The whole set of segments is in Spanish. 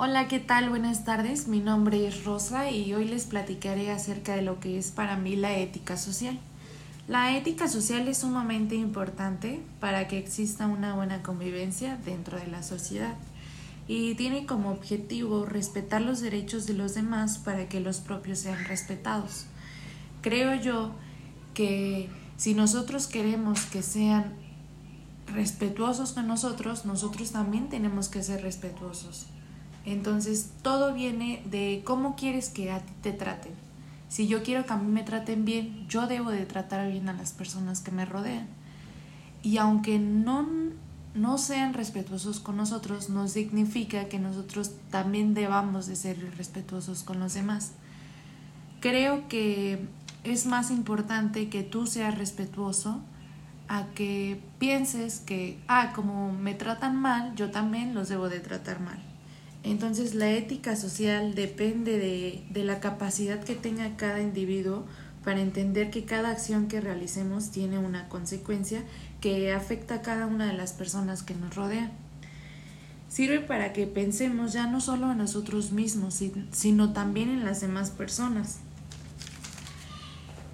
Hola, ¿qué tal? Buenas tardes. Mi nombre es Rosa y hoy les platicaré acerca de lo que es para mí la ética social. La ética social es sumamente importante para que exista una buena convivencia dentro de la sociedad y tiene como objetivo respetar los derechos de los demás para que los propios sean respetados. Creo yo que si nosotros queremos que sean respetuosos con nosotros, nosotros también tenemos que ser respetuosos. Entonces, todo viene de cómo quieres que a ti te traten. Si yo quiero que a mí me traten bien, yo debo de tratar bien a las personas que me rodean. Y aunque no, no sean respetuosos con nosotros, no significa que nosotros también debamos de ser respetuosos con los demás. Creo que es más importante que tú seas respetuoso a que pienses que, ah, como me tratan mal, yo también los debo de tratar mal. Entonces la ética social depende de, de, la capacidad que tenga cada individuo para entender que cada acción que realicemos tiene una consecuencia que afecta a cada una de las personas que nos rodean. Sirve para que pensemos ya no solo en nosotros mismos, sino también en las demás personas.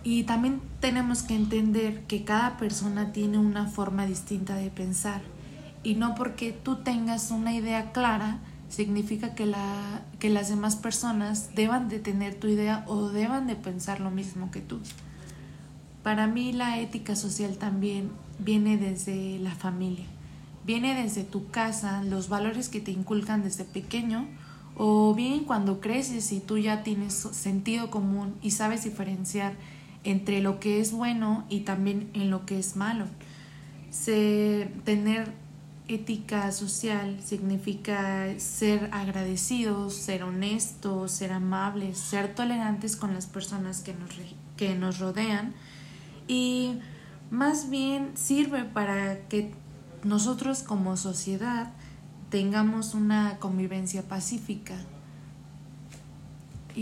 Y también tenemos que entender que cada persona tiene una forma distinta de pensar y no porque tú tengas una idea clara, significa que, la, que las demás personas deban de tener tu idea o deban de pensar lo mismo que tú. Para mí la ética social también viene desde la familia, viene desde tu casa, los valores que te inculcan desde pequeño o bien cuando creces y tú ya tienes sentido común y sabes diferenciar entre lo que es bueno y también en lo que es malo. Se, tener ética social significa ser agradecidos, ser honestos, ser amables, ser tolerantes con las personas que nos, que nos rodean. Y más bien sirve para que nosotros como sociedad tengamos una convivencia pacífica,